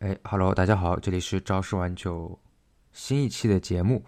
哎，Hello，大家好，这里是朝十晚九新一期的节目。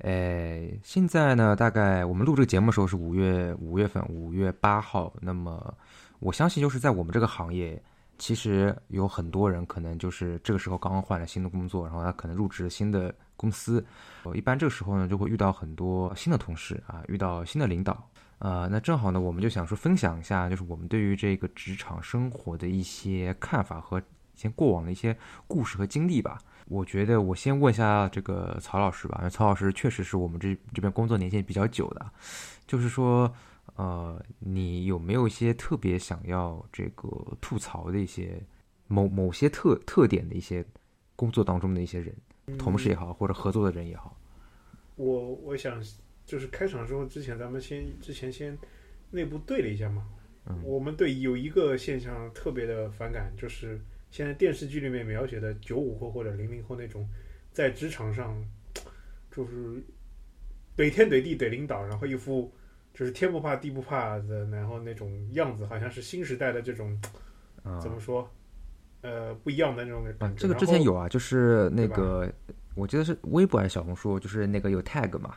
哎，现在呢，大概我们录这个节目的时候是五月五月份，五月八号。那么，我相信就是在我们这个行业，其实有很多人可能就是这个时候刚刚换了新的工作，然后他可能入职新的公司。我一般这个时候呢，就会遇到很多新的同事啊，遇到新的领导。呃，那正好呢，我们就想说分享一下，就是我们对于这个职场生活的一些看法和以前过往的一些故事和经历吧。我觉得我先问一下这个曹老师吧，因为曹老师确实是我们这这边工作年限比较久的，就是说，呃，你有没有一些特别想要这个吐槽的一些某某些特特点的一些工作当中的一些人，同事也好，或者合作的人也好？我我想就是开场之后之前咱们先之前先内部对了一下嘛，嗯我们对有一个现象特别的反感，就是现在电视剧里面描写的九五后或者零零后那种在职场上就是怼天怼地怼领导，然后一副就是天不怕地不怕的，然后那种样子，好像是新时代的这种怎么说呃不一样的那种感觉。这个之前有啊，就是那个我记得是微博还是小红书，就是那个有 tag 嘛，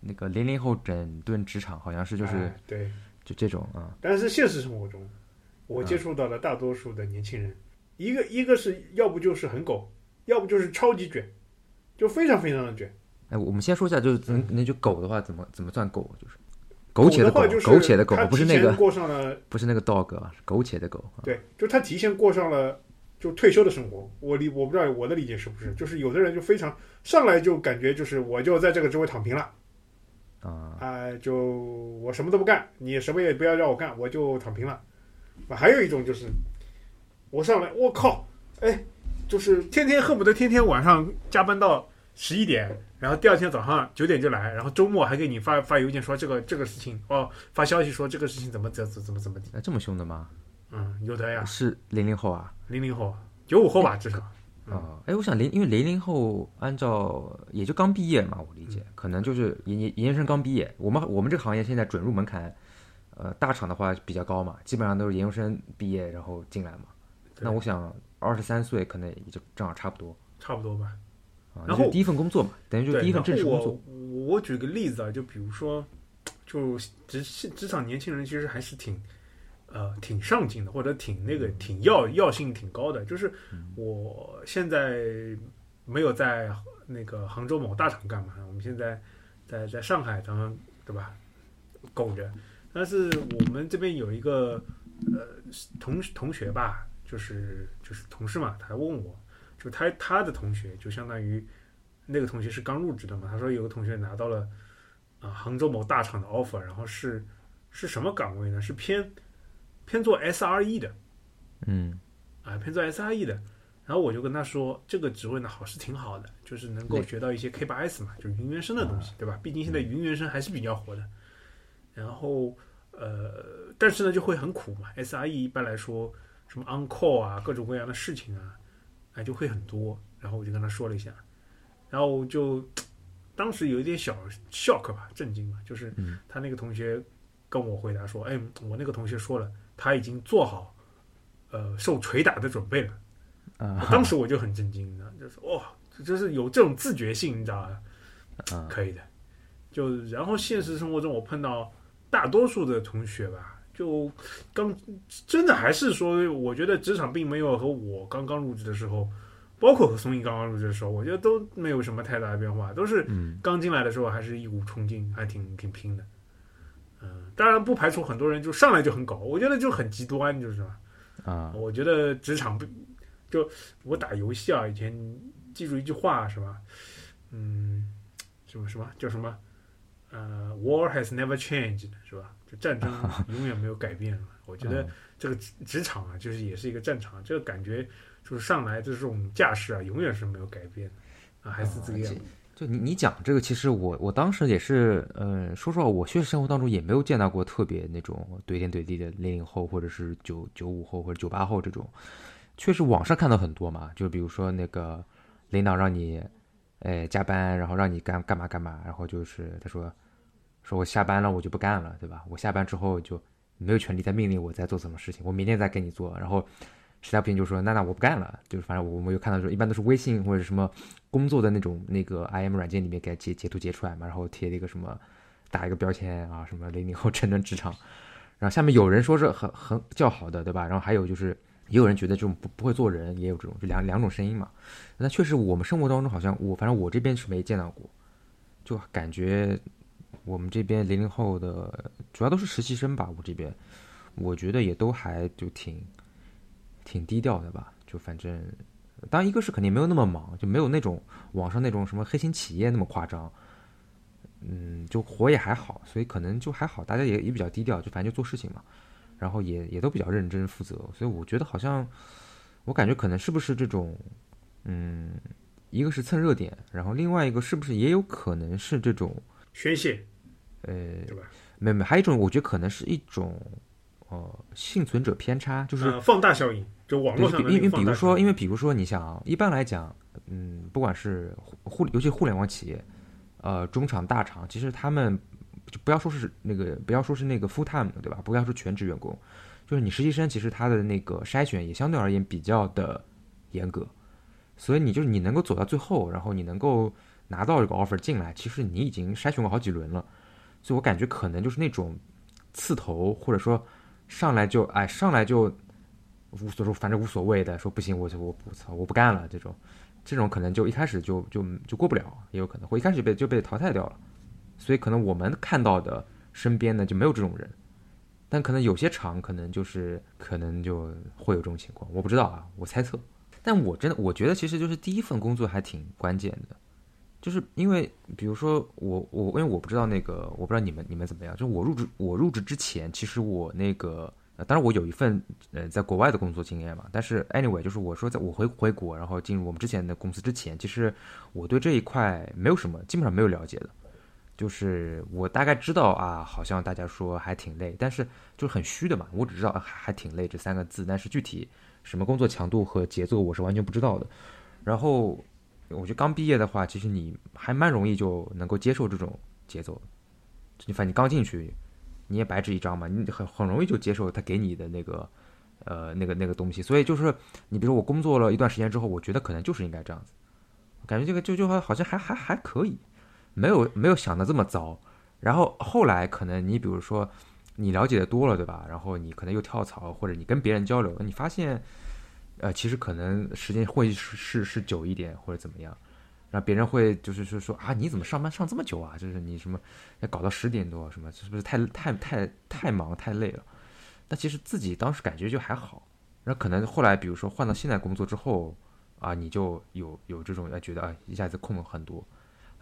那个零零后整顿职场，好像是就是哎对。就这种啊。但是现实生活中，我接触到的大多数的年轻人，一个一个是要不就是很狗，要不就是超级卷，就非常非常的卷。哎，我们先说一下，就是那那句狗的话，怎么怎么算狗？就是苟且的话，就是苟且的狗他，不是那个过上了，不是那个 dog 啊，是苟且的狗。啊对，就他提前过上了就退休的生活。我理我不知道我的理解是不是，就是有的人就非常上来就感觉就是我就在这个职位躺平了。啊，啊、就我什么都不干，你什么也不要让我干，我就躺平了。啊，还有一种就是，我上来，我靠，哎，就是天天恨不得天天晚上加班到十一点，然后第二天早上九点就来，然后周末还给你发发邮件说这个这个事情，哦，发消息说这个事情怎么怎怎怎么怎么地，哎，这么凶的吗？嗯，有的呀，是零零后啊？零零后、九五后吧，至少，嗯啊，哎，我想零，因为零零后按照也就刚毕业嘛，我理嗯解，可能就是研研研究生刚毕业。我们我们这个行业现在准入门槛，呃，大厂的话比较高嘛，基本上都是研究生毕业然后进来嘛。对那我想二十三岁可能也就正好差不多差不多吧。啊。然后第一份工作嘛，等于就，第一份正式工作。我我举个例子啊，就比如说，就职职场年轻人其实还是挺呃挺上进的，或者挺那个挺要要性挺高的。就是我现在没有在那个杭州某大厂干嘛，我们现在在在上海，咱们对吧？苟着。但是我们这边有一个呃同同学吧，就是就是同事嘛，他问我，就他他的同学就相当于。那个同学是刚入职的嘛，他说有个同学拿到了啊、杭州某大厂的 offer，然后是是什么岗位呢？是偏偏做 SRE 的嗯啊，偏做 SRE 的。然后我就跟他说，这个职位呢好是挺好的，就是能够学到一些 K 八 S 嘛，就是云原生的东西，对吧？毕竟现在云原生还是比较火的。然后呃，但是呢就会很苦嘛，SRE 一般来说什么 on call 啊，各种各样的事情啊，哎就会很多。然后我就跟他说了一下，然后就当时有一点小 shock 吧，震惊吧，就是嗯他那个同学跟我回答说：“哎，我那个同学说了，他已经做好呃受捶打的准备了。”啊当时我就很震惊，你知道，就是哇，就是有这种自觉性，你知道吧？啊可以的。就然后现实生活中，我碰到大多数的同学吧，就刚真的还是说，我觉得职场并没有和我刚刚入职的时候，包括和松毅刚刚入职的时候，我觉得都没有什么太大的变化，都是嗯刚进来的时候还是一股冲劲，还挺挺拼的。嗯，当然不排除很多人就上来就很搞，我觉得就很极端，就是吧。啊我觉得职场不就我打游戏啊，以前记住一句话是吧？嗯，什么什么叫什么？呃，War has never changed，是吧？就战争 永远没有改变。我觉得这个职职场啊，就是也是一个战场，这个感觉就是上来的这种架势啊，永远是没有改变的啊，还是这个样子。就你你讲这个，其实我我当时也是，嗯，说实话，我确实生活当中也没有见到过特别那种怼天怼地的零零后，或者是九九五后或者九八后这种。确实网上看到很多嘛，就比如说那个领导让你，哎加班，然后让你干干嘛干嘛，然后就是他说，说我下班了我就不干了，对吧？我下班之后就没有权利再命令我再做什么事情，我明天再给你做，然后实在不行就说那那我不干了，就是反正我我有看到说一般都是微信或者什么工作的那种那个 IM 软件里面给截截图截出来嘛，然后贴了一个什么打一个标签啊，什么零零后成人职场，然后下面有人说是很很较好的，对吧？然后还有就是也有人觉得这种不不会做人，也有这种就两两种声音嘛。那确实我们生活当中好像我反正我这边是没见到过，就感觉我们这边零零后的主要都是实习生吧，我这边我觉得也都还就挺。挺低调的吧，就反正，当一个是肯定没有那么忙，就没有那种网上那种什么黑心企业那么夸张，嗯，就活也还好，所以可能就还好，大家也也比较低调，就反正就做事情嘛，然后也也都比较认真负责，所以我觉得好像，我感觉可能是不是这种，嗯，一个是蹭热点，然后另外一个是不是也有可能是这种宣泄，呃，对吧？没有没有，还有一种我觉得可能是一种。呃，幸存者偏差就是放大效应，就网络上因为比如说，因为比如说，你想，一般来讲，嗯，不管是互，尤其互联网企业，呃，中厂大厂，其实他们就不要说是那个，不要说是那个 full time 的，对吧？不要说全职员工，就是你实习生，其实他的那个筛选也相对而言比较的严格，所以你就是你能够走到最后，然后你能够拿到这个 offer 进来，其实你已经筛选过好几轮了，所以我感觉可能就是那种刺头，或者说。上来就哎，上来就无所说，反正无所谓的，说不行，我就我我操，我不干了。这种，这种可能就一开始就就就过不了，也有可能，会一开始被就被淘汰掉了。所以可能我们看到的身边呢就没有这种人，但可能有些厂可能就是可能就会有这种情况，我不知道啊，我猜测。但我真的我觉得其实就是第一份工作还挺关键的，就是因为比如说我我因为我不知道那个我不知道你们你们怎么样，就我入职我入职之前，其实我那个。呃，当然我有一份呃在国外的工作经验嘛，但是 anyway 就是我说在我回回国，然后进入我们之前的公司之前，其实我对这一块没有什么，基本上没有了解的，就是我大概知道啊，好像大家说还挺累，但是就是很虚的嘛，我只知道还还挺累这三个字，但是具体什么工作强度和节奏我是完全不知道的。然后我觉得刚毕业的话，其实你还蛮容易就能够接受这种节奏，你反正你刚进去。你也白纸一张嘛，你很很容易就接受他给你的那个，呃，那个那个东西。所以就是，你比如说我工作了一段时间之后，我觉得可能就是应该这样子，感觉这个就就好像还还还可以，没有没有想的这么糟。然后后来可能你比如说你了解的多了，对吧？然后你可能又跳槽，或者你跟别人交流，你发现，呃，其实可能时间会是是是久一点，或者怎么样。然后别人会就是说说啊，你怎么上班上这么久啊？就是你什么要搞到十点多什么？是不是太太太太忙太累了？但其实自己当时感觉就还好。然后可能后来比如说换到现在工作之后啊，你就有有这种哎觉得啊一下子空了很多，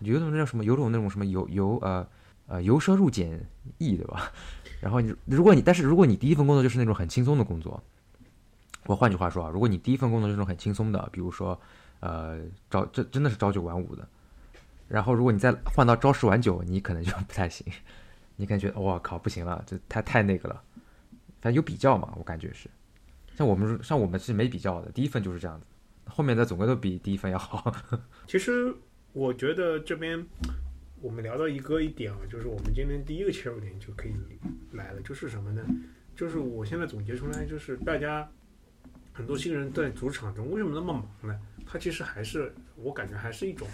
有种那种什么有种那种什么由由呃呃由奢入俭易对吧？然后你如果你但是如果你第一份工作就是那种很轻松的工作，我换句话说啊，如果你第一份工作是那种很轻松的，比如说。呃，朝这真的是朝九晚五的，然后如果你再换到朝十晚九，你可能就不太行，你感觉我靠不行了，这太太那个了。反正有比较嘛，我感觉是，像我们像我们是没比较的，第一份就是这样子，后面的总归都比第一份要好。其实我觉得这边我们聊到一个一点啊，就是我们今天第一个切入点就可以来了，就是什么呢？就是我现在总结出来，就是大家很多新人在主场中为什么那么忙呢？它其实还是我感觉还是一种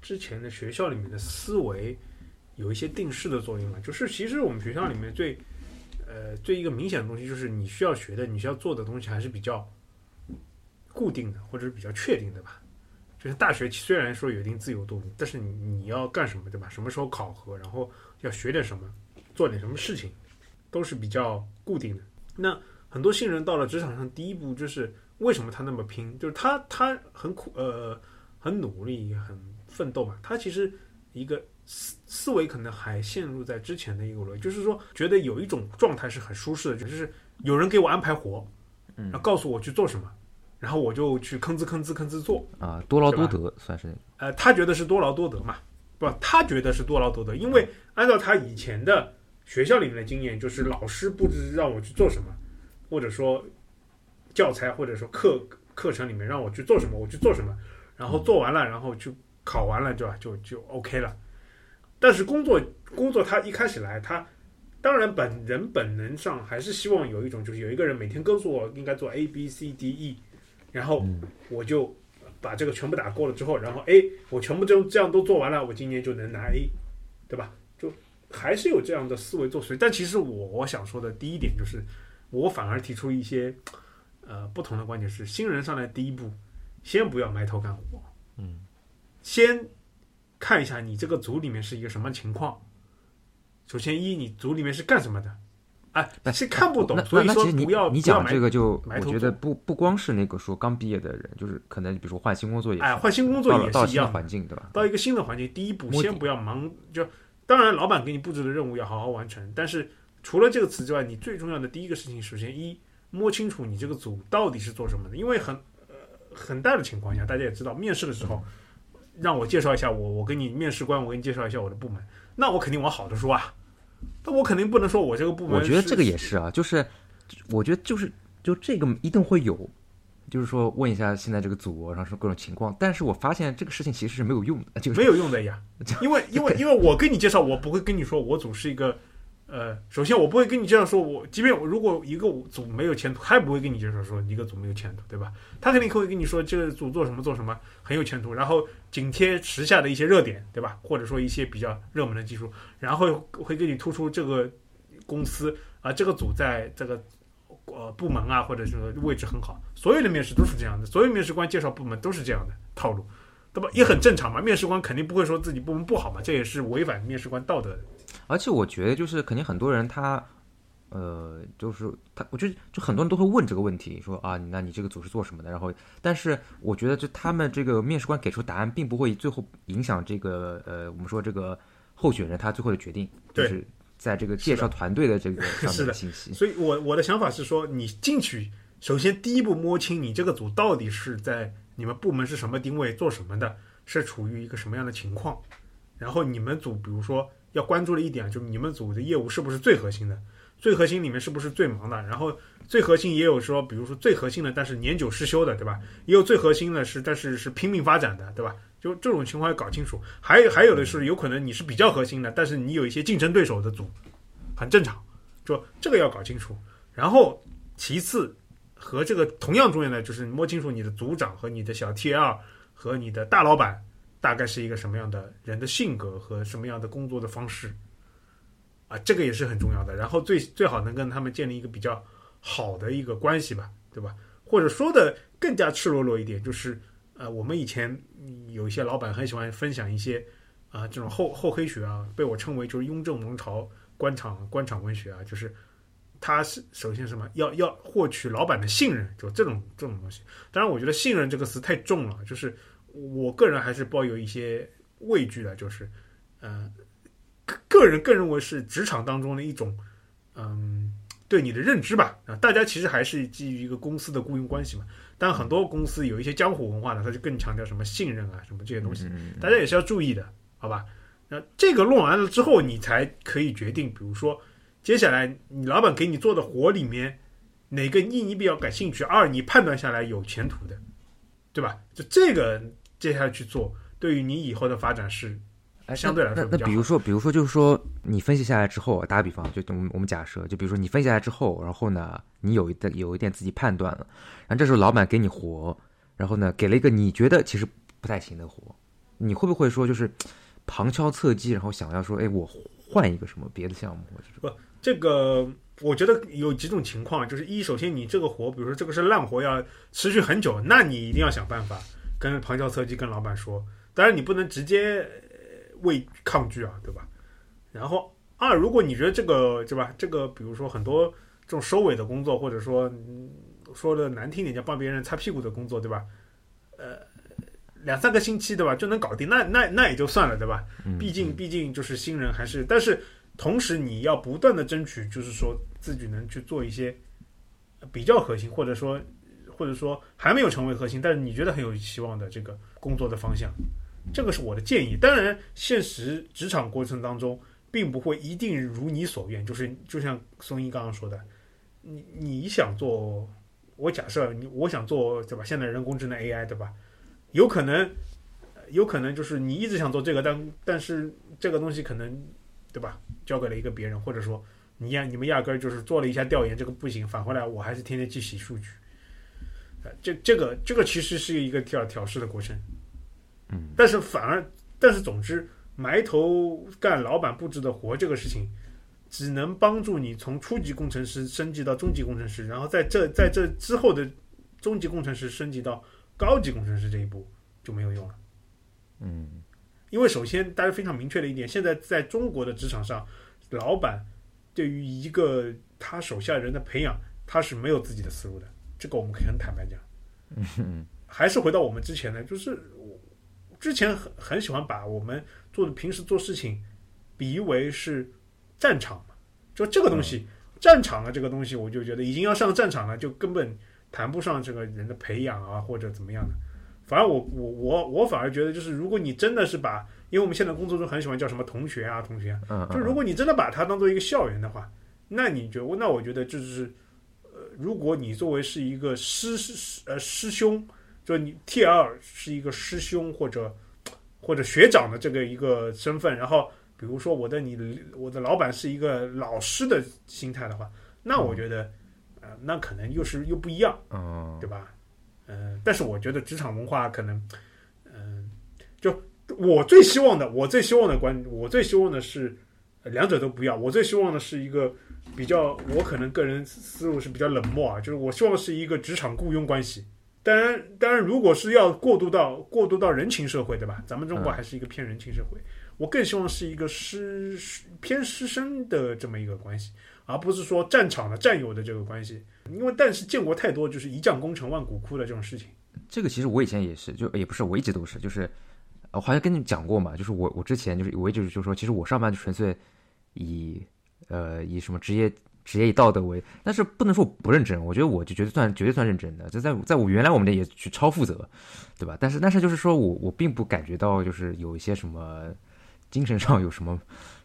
之前的学校里面的思维有一些定式的作用嘛。就是其实我们学校里面最呃最一个明显的东西，就是你需要学的、你需要做的东西还是比较固定的，或者是比较确定的吧。就是大学虽然说有一定自由度，但是你你要干什么，对吧？什么时候考核，然后要学点什么，做点什么事情，都是比较固定的。那很多新人到了职场上，第一步就是。为什么他那么拼？就是他他很苦呃很努力很奋斗嘛。他其实一个思思维可能还陷入在之前的一个逻辑，就是说觉得有一种状态是很舒适的，就是有人给我安排活，然后告诉我去做什么，然后我就去吭哧吭哧吭哧做啊，多劳多得算是呃，他觉得是多劳多得嘛，不，他觉得是多劳多得，因为按照他以前的学校里面的经验，就是老师布置让我去做什么，或者说。教材或者说课课程里面让我去做什么，我去做什么，然后做完了，然后去考完了，对吧？就就 OK 了。但是工作工作他一开始来，他当然，本人本能上还是希望有一种，就是有一个人每天告诉我应该做 A B C D E，然后嗯我就把这个全部打过了之后，然后 A 我全部这这样都做完了，我今年就能拿 A，对吧？就还是有这样的思维作祟。但其实我我想说的第一点就是，我反而提出一些呃不同的观点是，新人上来第一步，先不要埋头干活，嗯，先看一下你这个组里面是一个什么情况。首先一，你组里面是干什么的？哎，那是看不懂那，所以说不要你讲这个就，我觉得不不光是那个说刚毕业的人，就是可能比如说换新工作也是，哎，换新工作也是一样的。环境，对吧？到一个新的环境，第一步先不要忙，就当然老板给你布置的任务要好好完成，但是除了这个词之外，你最重要的第一个事情，首先一摸清楚你这个组到底是做什么的，因为很呃很大的情况下，大家也知道，面试的时候让我介绍一下我，我跟你面试官，我给你介绍一下我的部门，那我肯定往好的说啊，那我肯定不能说我这个部门我觉得这个也是啊，就是我觉得就是就这个一定会有，就是说问一下现在这个组，然后说各种情况，但是我发现这个事情其实是没有用的，就是没有用的呀，因为因为因为我跟你介绍，我不会跟你说我组是一个，呃，首先我不会跟你介绍说我，即便我如果一个组没有前途，他也不会跟你介绍说一个组没有前途，对吧？他肯定会跟你说这个组做什么做什么很有前途，然后紧贴时下的一些热点，对吧？或者说一些比较热门的技术，然后会给你突出这个公司啊、这个组在这个。呃，部门啊，或者是位置很好，所有的面试都是这样的，所有面试官介绍部门都是这样的套路，对吧？也很正常嘛。面试官肯定不会说自己部门不好嘛，这也是违反面试官道德的。而且我觉得就是肯定很多人他。呃，就是他，我觉得就很多人都会问这个问题，说啊，那你这个组是做什么的？然后，但是我觉得就他们这个面试官给出答案，并不会最后影响这个呃，我们说这个候选人他最后的决定，就是在这个介绍团队的这个 上面的信息。所以我我的想法是说，你进去首先第一步摸清你这个组到底是在你们部门是什么定位，做什么的，是处于一个什么样的情况。然后你们组，比如说要关注的一点，就是你们组的业务是不是最核心的，最核心里面是不是最忙的。然后最核心也有说，比如说最核心的，但是年久失修的，对吧？也有最核心的是，但是是拼命发展的，对吧？就这种情况要搞清楚。还还有的是，有可能你是比较核心的，但是你有一些竞争对手的组，很正常。就这个要搞清楚。然后其次和这个同样重要的就是摸清楚你的组长和你的小 T L 和你的大老板大概是一个什么样的人的性格和什么样的工作的方式啊，这个也是很重要的。然后最最好能跟他们建立一个比较好的一个关系吧，对吧？或者说的更加赤裸裸一点，就是呃，我们以前有一些老板很喜欢分享一些啊、这种厚厚黑学啊，被我称为就是雍正王朝官场官场文学啊，就是他是首先什么要要获取老板的信任，就这种这种东西。当然，我觉得“信任”这个词太重了，就是我个人还是抱有一些畏惧的，就是呃，个个人更认为是职场当中的一种嗯对你的认知吧。啊，大家其实还是基于一个公司的雇佣关系嘛。但很多公司有一些江湖文化呢，它就更强调什么信任啊，什么这些东西。嗯，大家也是要注意的，好吧？那这个弄完了之后，你才可以决定，比如说接下来你老板给你做的活里面，哪个一你比较感兴趣，二你判断下来有前途的，对吧？就这个接下来去做，对于你以后的发展是哎，相对来说那那比如说，比如说，就是说，你分析下来之后，打个比方，就我们我们假设，就比如说你分析下来之后，然后呢，你有一点有一点自己判断了，然后这时候老板给你活，然后呢，给了一个你觉得其实不太行的活，你会不会说就是旁敲侧击，然后想要说，哎，我换一个什么别的项目或者？这个。我觉得有几种情况，就是一，首先你这个活，比如说这个是烂活，要持续很久，那你一定要想办法跟旁敲侧击跟老板说。当然，你不能直接呃为抗拒啊，对吧？然后二，如果你觉得这个对吧，这个比如说很多这种收尾的工作，或者说、嗯、说的难听点叫帮别人擦屁股的工作，对吧？呃，两三个星期对吧就能搞定，那那那也就算了，对吧？嗯毕竟毕竟就是新人还是，但是同时你要不断的争取，就是说自己能去做一些比较核心，或者说或者说还没有成为核心，但是你觉得很有希望的这个工作的方向，这个是我的建议。当然，现实职场过程当中，并不会一定如你所愿，就是就像松一刚刚说的，你你想做，我假设你我想做对吧？现在人工智能 AI 对吧？有可能。有可能就是你一直想做这个，但但是这个东西可能，对吧？交给了一个别人，或者说你压你们压根儿就是做了一下调研，这个不行，返回来我还是天天去洗数据。呃，这这个这个其实是一个调调试的过程。嗯，但是反而，但是总之，埋头干老板布置的活这个事情，只能帮助你从初级工程师升级到中级工程师，然后在这在这之后的中级工程师升级到高级工程师这一步就没有用了。嗯因为首先大家非常明确的一点，现在在中国的职场上，老板对于一个他手下人的培养，他是没有自己的思路的。这个我们可以很坦白讲。嗯 还是回到我们之前的，就是我之前很很喜欢把我们做的平时做事情比喻为是战场嘛，就这个东西，战场啊，这个东西，我就觉得已经要上战场了，就根本谈不上这个人的培养啊或者怎么样的。反而我我我我反而觉得，就是如果你真的是把，因为我们现在工作中很喜欢叫什么同学啊同学就如果你真的把它当做一个校园的话，那你觉得那我觉得就是，呃，如果你作为是一个师师呃师兄，就你 T L 是一个师兄或者或者学长的这个一个身份，然后比如说我的你我的老板是一个老师的心态的话，那我觉得，呃，那可能又是又不一样。嗯对吧？嗯、但是我觉得职场文化可能，嗯、就我最希望的，我最希望的观，我最希望的是两者都不要。我最希望的是一个比较，我可能个人思路是比较冷漠啊，就是我希望是一个职场雇佣关系。当然，当然，如果是要过渡到过渡到人情社会，对吧？咱们中国还是一个偏人情社会，我更希望是一个师偏师生的这么一个关系，而不是说战场的战友的这个关系。因为但是见过太多就是一将功成万骨枯的这种事情。这个其实我以前也是，就也不是我一直都是，就是我好像跟你讲过嘛，就是我我之前就是我一直就说，其实我上班就纯粹以呃以什么职业职业以道德为，但是不能说我不认真，我觉得我就绝对算绝对算认真的，就在在我原来我们那也去超负责，对吧？但是但是就是说我我并不感觉到就是有一些什么精神上有什么。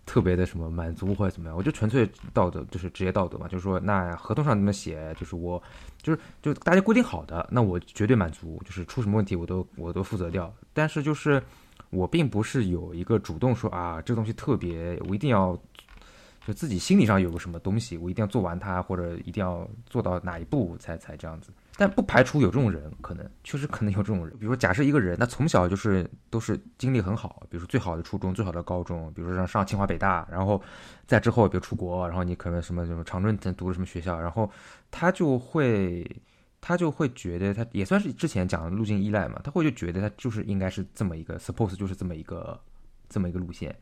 特别的什么满足或者怎么样，我就纯粹道德就是职业道德嘛，就是说那合同上怎么写，就是我就是就大家规定好的，那我绝对满足，就是出什么问题我都我都负责掉。但是就是我并不是有一个主动说啊，这个东西特别，我一定要就自己心理上有个什么东西，我一定要做完它，或者一定要做到哪一步才才这样子。但不排除有这种人，可能确实可能有这种人。比如说，假设一个人，他从小就是都是经历很好，比如说最好的初中、最好的高中，比如说上上清华北大，然后在之后比如出国，然后你可能什么什么常春藤读了什么学校，然后他就会他就会觉得他也算是之前讲的路径依赖嘛，他会就觉得他就是应该是这么一个 suppose 就是这么一个这么一个路线，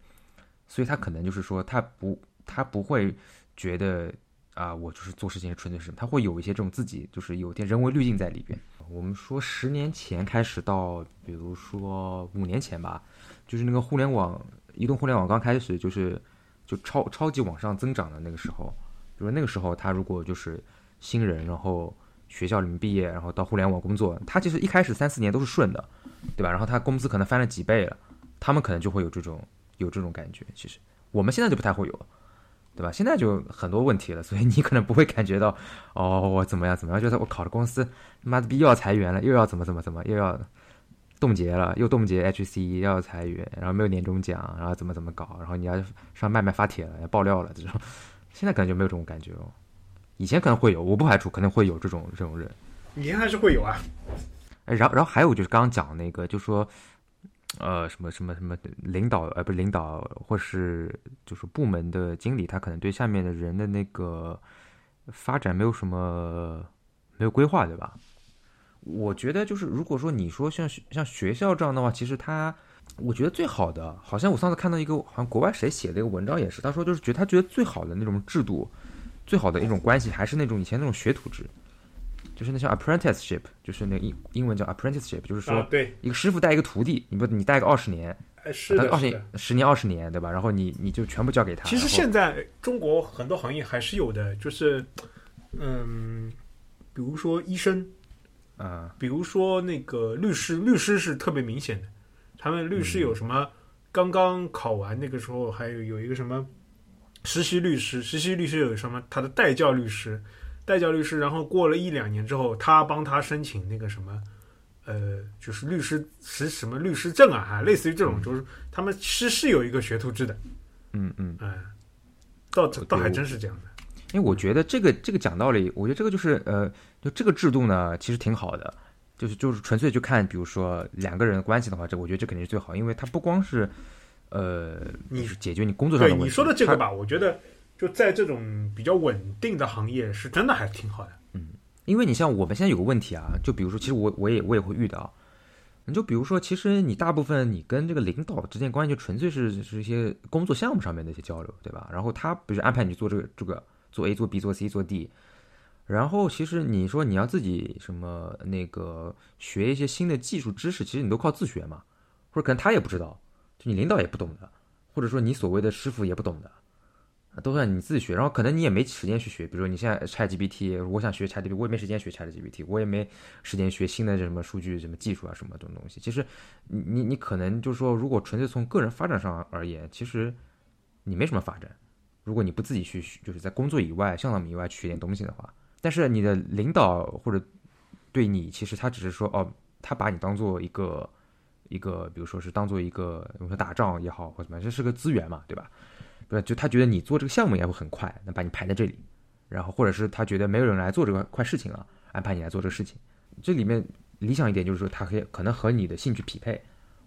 所以他可能就是说他不他不会觉得啊我就是做事情是纯粹是什么，他会有一些这种自己就是有点人为滤镜在里边。我们说十年前开始到比如说五年前吧，就是那个互联网移动互联网刚开始就是就超超级往上增长的那个时候，就是那个时候他如果就是新人，然后学校里面毕业，然后到互联网工作，他其实一开始三四年都是顺的，对吧？然后他工资可能翻了几倍了，他们可能就会有这种有这种感觉。其实我们现在就不太会有，对吧？现在就很多问题了，所以你可能不会感觉到哦，我怎么样怎么样，就是我考的公司妈的逼又要裁员了，又要怎么怎么怎么，又要冻结了，又冻结 HC，又要裁员，然后没有年终奖，然后怎么怎么搞，然后你要上麦麦发帖了，要爆料了这种，现在可能就没有这种感觉哦。以前可能会有，我不排除可能会有这种这种人。以前还是会有啊，哎，然后然后还有就是刚刚讲那个，就说，呃，什么什么什么领导，呃，不领导，或是就是部门的经理，他可能对下面的人的那个发展没有什么没有规划，对吧？我觉得就是如果说你说像像学校这样的话，其实他，我觉得最好的，好像我上次看到一个好像国外谁写的一个文章也是，他说就是觉得他觉得最好的那种制度，最好的一种关系还是那种以前那种学徒制。就是那叫 apprenticeship，就是那个英英文叫 apprenticeship，就是说啊，对，一个师傅带一个徒弟，你不你带个二十年，哎是的，二十年。十年二十年，对吧？然后你你就全部交给他。其实现在中国很多行业还是有的，就是，嗯，比如说医生，啊比如说那个律师，律师是特别明显的。他们律师有什么？刚刚考完那个时候，还有有一个什么实习律师，实习律师有什么？他的代教律师，代教律师，然后过了一两年之后，他帮他申请那个什么，呃，就是律师是什么律师证啊，哈，类似于这种，就是他们是是有一个学徒制的，嗯嗯，嗯，倒倒还真是这样的。因为我觉得这个这个讲道理，我觉得这个就是呃，就这个制度呢，其实挺好的，就是就是纯粹就看，比如说两个人关系的话，这我觉得这肯定是最好，因为它不光是呃，你是解决你工作上的问题。你说的这个吧，我觉得就在这种比较稳定的行业，是真的还挺好的。嗯因为你像我们现在有个问题啊，就比如说，其实我我也我也会遇到，你就比如说，其实你大部分你跟这个领导之间关系就纯粹是是一些工作项目上面的一些交流，对吧？然后他比如安排你做这个这个做 A 做 B 做 C 做 D，然后其实你说你要自己什么那个学一些新的技术知识，其实你都靠自学嘛，或者可能他也不知道，就你领导也不懂的，或者说你所谓的师傅也不懂的。都算你自己学，然后可能你也没时间去学。比如说你现在 ChatGPT，我想学 ChatGPT，我也没时间学 ChatGPT，我也没时间学新的什么数据、什么技术啊什么这种东西。其实你你你可能就是说，如果纯粹从个人发展上而言，其实你没什么发展。如果你不自己去，就是在工作以外、项目以外去学点东西的话，但是你的领导或者对你，其实他只是说哦，他把你当做一个一个，比如说是当做一个，我说打仗也好或什么，这是个资源嘛，对吧？对，就他觉得你做这个项目也会很快，能把你排在这里，然后或者是他觉得没有人来做这个块事情了，安排你来做这个事情。这里面理想一点就是说，他可以可能和你的兴趣匹配，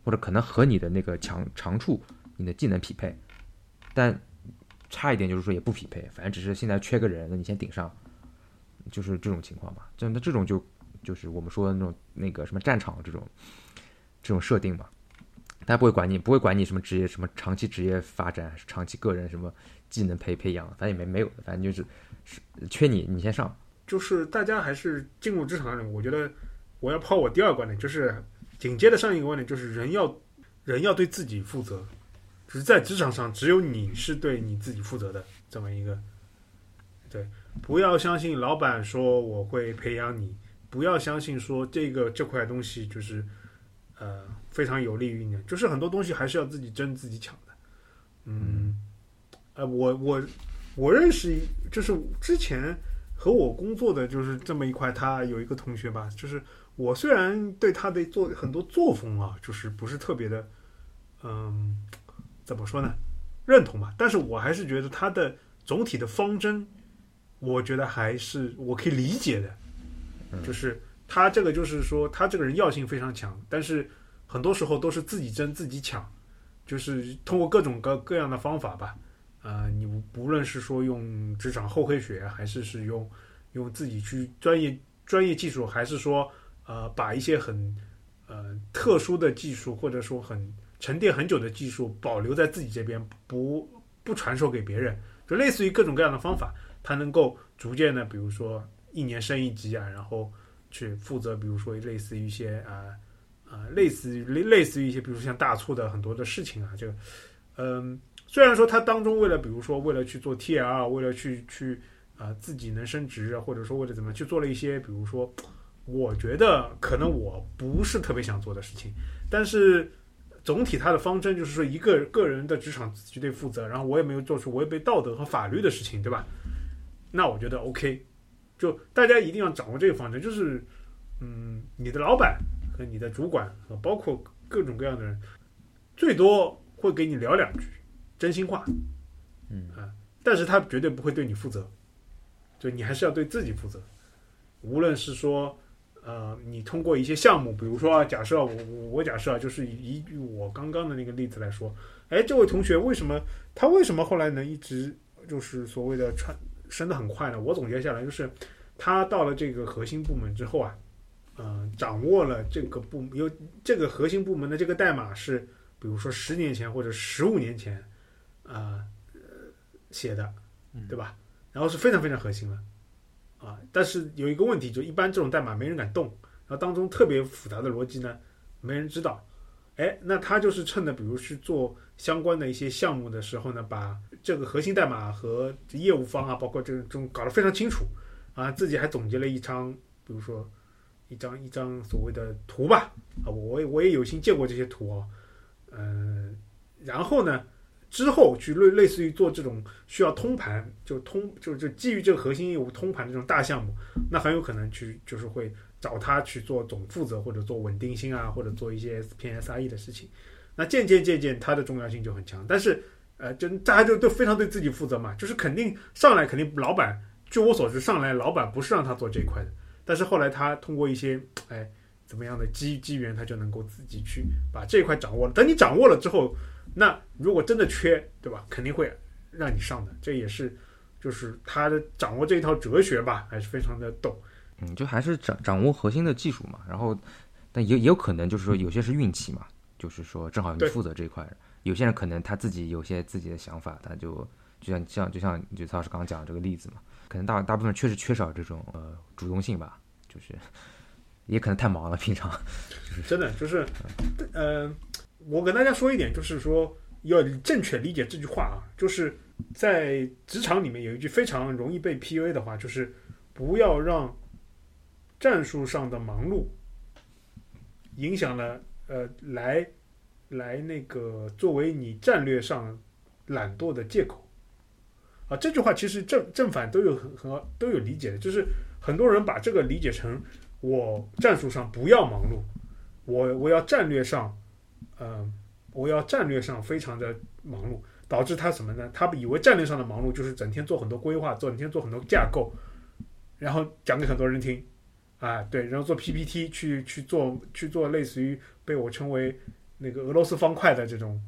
或者可能和你的那个强长处、你的技能匹配，但差一点就是说也不匹配，反正只是现在缺个人，那你先顶上，就是这种情况嘛。真的这种就就是我们说的那种那个什么战场这种这种设定嘛。他不会管你，不会管你什么职业、什么长期职业发展、还是长期个人什么技能培培养，反正也没没有的，反正就是是缺你，你先上。就是大家还是进入职场的人，我觉得我要抛我第二个观点，就是紧接着上一个观点，就是人要人要对自己负责，就是在职场上只有你是对你自己负责的这么一个，对，不要相信老板说我会培养你，不要相信说这个这块东西就是呃非常有利于你，就是很多东西还是要自己争自己抢的，嗯，呃，我我我认识一就是之前。和我工作的就是这么一块，他有一个同学吧，就是我虽然对他的做很多作风啊，就是不是特别的，嗯，怎么说呢，认同吧，但是我还是觉得他的总体的方针，我觉得还是我可以理解的，就是他这个就是说他这个人药性非常强，但是很多时候都是自己争自己抢，就是通过各种各各样的方法吧。呃，你不论是说用职场厚黑学，还是是用用自己去专业专业技术，还是说呃把一些很呃特殊的技术，或者说很沉淀很久的技术保留在自己这边，不不传授给别人，就类似于各种各样的方法，它能够逐渐的，比如说一年升一级啊，然后去负责，比如说类似于一些啊啊类似于类类似于一些，比如说像大促的很多的事情啊，就嗯。虽然说他当中为了，比如说为了去做 TR，为了去去啊自己能升职啊，或者说为了怎么去做了一些，比如说我觉得可能我不是特别想做的事情，但是总体他的方针就是说一个个人的职场绝对负责，然后我也没有做出违背道德和法律的事情，对吧？那我觉得 OK，就大家一定要掌握这个方针，就是嗯，你的老板和你的主管和包括各种各样的人，最多会给你聊两句。真心话，嗯啊，但是他绝对不会对你负责，就你还是要对自己负责。无论是说，呃，你通过一些项目，比如说，啊假设我我假设啊就是依据我刚刚的那个例子来说，哎，这位同学为什么他为什么后来能一直就是所谓的穿升的很快呢？我总结下来就是，他到了这个核心部门之后啊，呃，掌握了这个部有这个核心部门的这个代码是，比如说十年前或者十五年前。啊，写的，对吧？然后是非常非常核心了，啊，但是有一个问题，就一般这种代码没人敢动，然后当中特别复杂的逻辑呢，没人知道。哎，那他就是趁着比如去做相关的一些项目的时候呢，把这个核心代码和业务方啊，包括这种搞得非常清楚，啊，自己还总结了一张，比如说一张一张所谓的图吧，啊，我也我也有幸见过这些图啊，嗯，然后呢？之后去类类似于做这种需要通盘，就通就就基于这个核心业务通盘的这种大项目，那很有可能去就是会找他去做总负责或者做稳定性啊，或者做一些偏 SRE 的事情。那渐渐渐渐，它的重要性就很强。但是呃，就大家就都非常对自己负责嘛，就是肯定上来肯定老板，据我所知，上来老板不是让他做这一块的，但是后来他通过一些哎怎么样的机机缘，他就能够自己去把这一块掌握了。等你掌握了之后，那如果真的缺，对吧？肯定会让你上的，这也是就是他的掌握这一套哲学吧，还是非常的懂。嗯，就还是掌掌握核心的技术嘛，然后但也也有可能就是说有些是运气嘛，就是说正好你负责这一块，有些人可能他自己有些自己的想法，他就就像像就像就曹老师刚刚讲的这个例子嘛，可能大大部分确实缺少这种呃主动性吧，就是也可能太忙了，平常 就是真的就是，呃，我跟大家说一点，就是说要正确理解这句话啊，就是在职场里面有一句非常容易被 PUA 的话，就是不要让战术上的忙碌影响了呃来来那个作为你战略上懒惰的借口。啊，这句话其实正正反都有很很都有理解的，就是很多人把这个理解成我战术上不要忙碌，我我要战略上，呃，我要战略上非常的忙碌，导致他什么呢？他以为战略上的忙碌就是整天做很多规划，做整天做很多架构，然后讲给很多人听，啊，对，然后做 PPT 去去做去做类似于被我称为那个俄罗斯方块的这种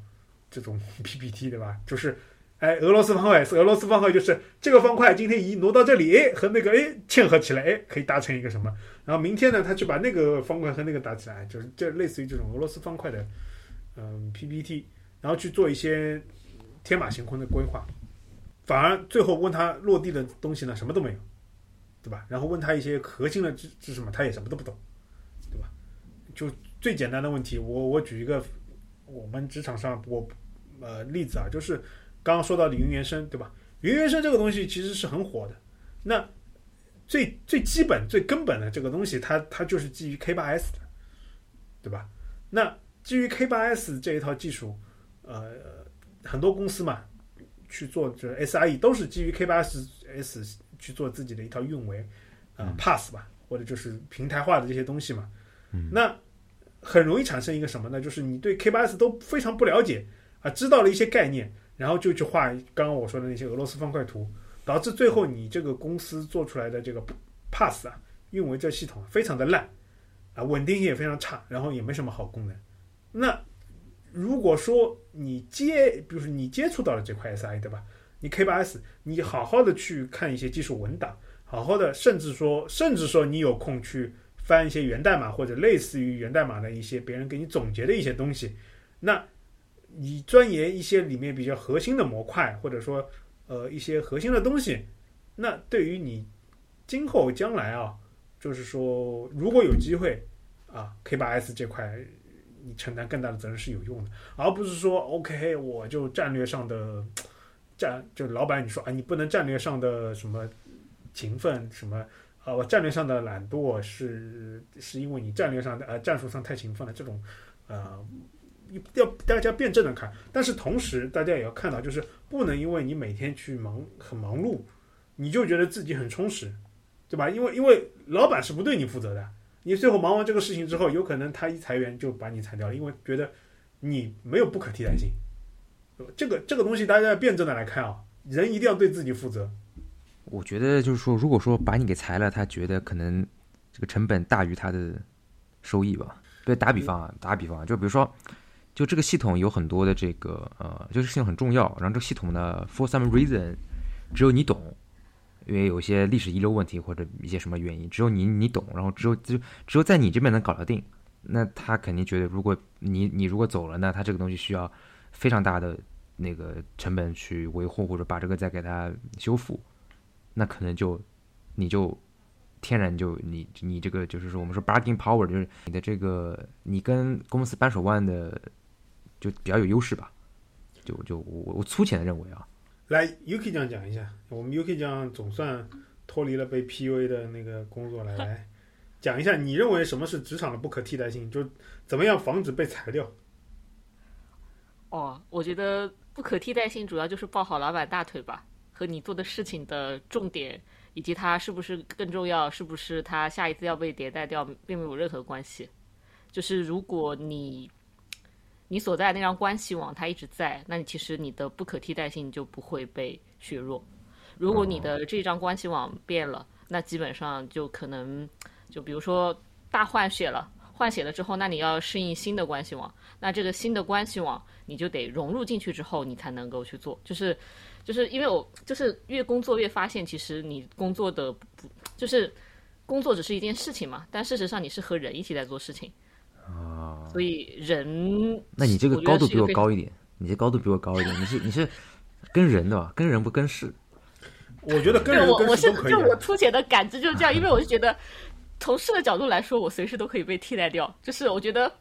这种 PPT 对吧？就是。哎，俄罗斯方块是俄罗斯方块，就是这个方块今天一挪到这里，哎，和那个哎嵌合起来，哎，可以达成一个什么？然后明天呢，他去把那个方块和那个打起来，就是这类似于这种俄罗斯方块的嗯 PPT，然后去做一些天马行空的规划，反而最后问他落地的东西呢，什么都没有，对吧？然后问他一些核心的知知识嘛，他也什么都不懂，对吧？就最简单的问题，我我举一个我们职场上我呃例子啊，就是。刚刚说到的云原生，对吧？云原生这个东西其实是很火的。那最最基本、最根本的这个东西，它它就是基于 K 八 S 的，对吧？那基于 K 八 S 这一套技术，呃，很多公司嘛去做这 SIE 都是基于 K 八 S S 去做自己的一套运维，啊、呃、，Pass 吧，或者就是平台化的这些东西嘛。嗯、那很容易产生一个什么呢？就是你对 K 八 S 都非常不了解啊，知道了一些概念。然后就去画刚刚我说的那些俄罗斯方块图，导致最后你这个公司做出来的这个 Pass 啊，运维这系统非常的烂，啊，稳定性也非常差，然后也没什么好功能。那如果说你接，比如说你接触到了这块 SI 对吧？你 K8S，你好好的去看一些技术文档，好好的，甚至说，甚至说你有空去翻一些源代码或者类似于源代码的一些别人给你总结的一些东西，那。你钻研一些里面比较核心的模块，或者说呃一些核心的东西，那对于你今后将来啊，就是说如果有机会啊，K 八 S 这块你承担更大的责任是有用的，而不是说 OK 我就战略上的战，就老板你说啊你不能战略上的什么勤奋什么啊我战略上的懒惰是是因为你战略上的呃战术上太勤奋了这种呃。要大家辩证的看，但是同时大家也要看到，就是不能因为你每天去忙很忙碌，你就觉得自己很充实，对吧？因为因为老板是不对你负责的，你最后忙完这个事情之后，有可能他一裁员就把你裁掉了，因为觉得你没有不可替代性。这个这个东西大家要辩证的来看啊，人一定要对自己负责。我觉得就是说，如果说把你给裁了，他觉得可能这个成本大于他的收益吧。对，打比方啊，打比方，就比如说。就这个系统有很多的这个呃，就是系统很重要。然后这个系统呢，for some reason，只有你懂，因为有一些历史遗留问题或者一些什么原因，只有你你懂。然后只有就只有在你这边能搞得定。那他肯定觉得，如果你你如果走了，那他这个东西需要非常大的那个成本去维护，或者把这个再给它修复，那可能就你就天然就你你这个就是说我们说 bargaining power，就是你的这个你跟公司扳手腕的。就比较有优势吧，就就我我粗浅的认为啊，来 UK 酱讲一下，我们 UK 酱总算脱离了被 PUA 的那个工作来，来 讲一下你认为什么是职场的不可替代性，就怎么样防止被裁掉？哦，我觉得不可替代性主要就是抱好老板大腿吧，和你做的事情的重点以及他是不是更重要，是不是他下一次要被迭代掉，并没有任何关系。就是如果你你所在那张关系网它一直在，那你其实你的不可替代性就不会被削弱。如果你的这张关系网变了，那基本上就可能，就比如说大换血了，换血了之后，那你要适应新的关系网，那这个新的关系网你就得融入进去之后，你才能够去做。就是，就是因为我就是越工作越发现，其实你工作的不就是工作只是一件事情嘛，但事实上你是和人一起在做事情啊。所以人，那你这个高度比我高一点，你这高度比我高一点，你是你是跟人的吧？跟人不跟事。我觉得跟人跟事都可以。就我粗浅的感知就是这样，因为我是觉得，从事的角度来说，我随时都可以被替代掉。就是我觉得，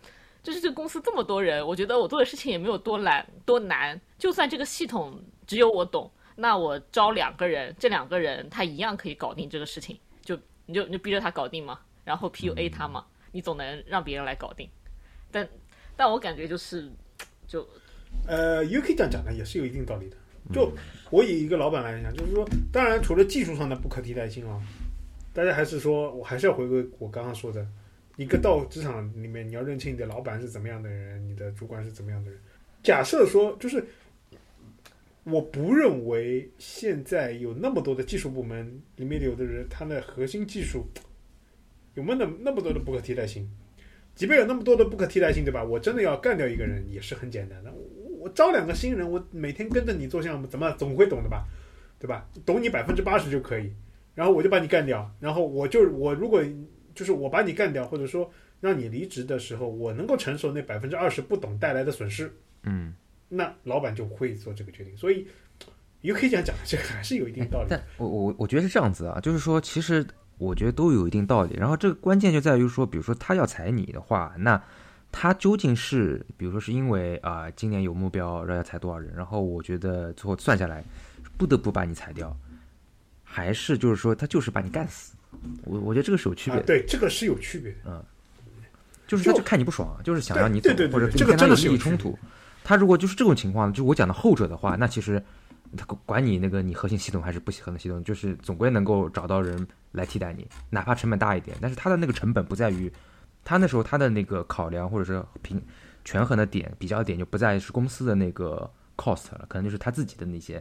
就是这个公司这么多人，我觉得我做的事情也没有多难多难。就算这个系统只有我懂，那我招两个人，这两个人他一样可以搞定这个事情。就你就你就逼着他搞定嘛，然后 PUA 他嘛，你总能让别人来搞定。但但我感觉就是，就呃，UK 这样讲的也是有一定道理的。就我以一个老板来讲，就是说，当然除了技术上的不可替代性啊，大家还是说我还是要回归我刚刚说的，一个到职场里面，你要认清你的老板是怎么样的人，你的主管是怎么样的人。假设说，就是我不认为现在有那么多的技术部门里面有的人，他的核心技术有没有那那么多的不可替代性？即便有那么多的不可替代性，对吧？我真的要干掉一个人，也是很简单的。我我招两个新人，我每天跟着你做项目，怎么总会懂的吧？对吧？懂你百分之八十就可以，然后我就把你干掉。然后我就我如果就是我把你干掉，或者说让你离职的时候，我能够承受那百分之二十不懂带来的损失，嗯，那老板就会做这个决定。所以也可以这样讲，这还是有一定道理。但我我我觉得是这样子啊，就是说，其实我觉得都有一定道理。然后这个关键就在于说，比如说他要裁你的话，那。他究竟是，比如说是因为啊，今年有目标，然后要裁多少人，然后我觉得最后算下来，不得不把你裁掉，还是就是说他就是把你干死？我我觉得这个是有区别的。对，这个是有区别的。嗯，就是他就看你不爽，就是想让你走，或者跟他有利益冲突。他如果就是这种情况，就我讲的后者的话，那其实他管你那个你核心系统还是不核心系统，就是总归能够找到人来替代你，哪怕成本大一点，但是他的那个成本不在于。他那时候他的那个考量或者是平权衡的点比较点就不再是公司的那个 cost 了，可能就是他自己的那些，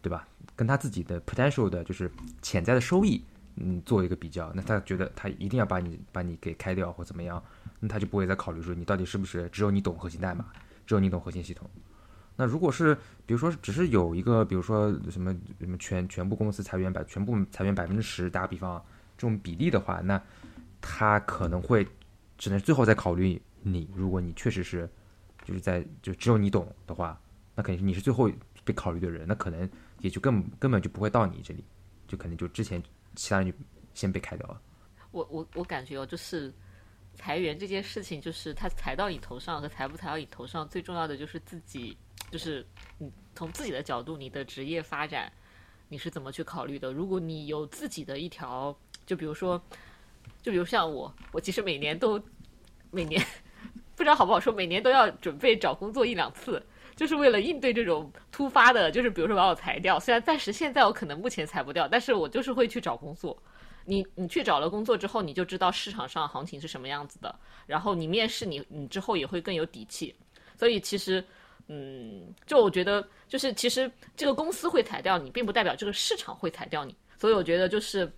对吧？跟他自己的 potential 的就是潜在的收益，嗯，做一个比较。那他觉得他一定要把你把你给开掉或怎么样，那他就不会再考虑说你到底是不是只有你懂核心代码，只有你懂核心系统。那如果是比如说只是有一个比如说什么什么全全部公司裁员百全部裁员百分之十，打个比方这种比例的话，那他可能会。只能最后再考虑你，如果你确实是，就是在就只有你懂的话，那肯定是你是最后被考虑的人，那可能也就根根本就不会到你这里，就可能就之前其他人就先被开掉了。我我我感觉哦，就是裁员这件事情，就是他裁到你头上和裁不裁到你头上，最重要的就是自己，就是你从自己的角度，你的职业发展你是怎么去考虑的？如果你有自己的一条，就比如说。就比如像我，我其实每年都，每年不知道好不好说，每年都要准备找工作一两次，就是为了应对这种突发的，就是比如说把我裁掉。虽然暂时现在我可能目前裁不掉，但是我就是会去找工作。你你去找了工作之后，你就知道市场上行情是什么样子的，然后你面试你你之后也会更有底气。所以其实，嗯，就我觉得，就是其实这个公司会裁掉你，并不代表这个市场会裁掉你。所以我觉得就是。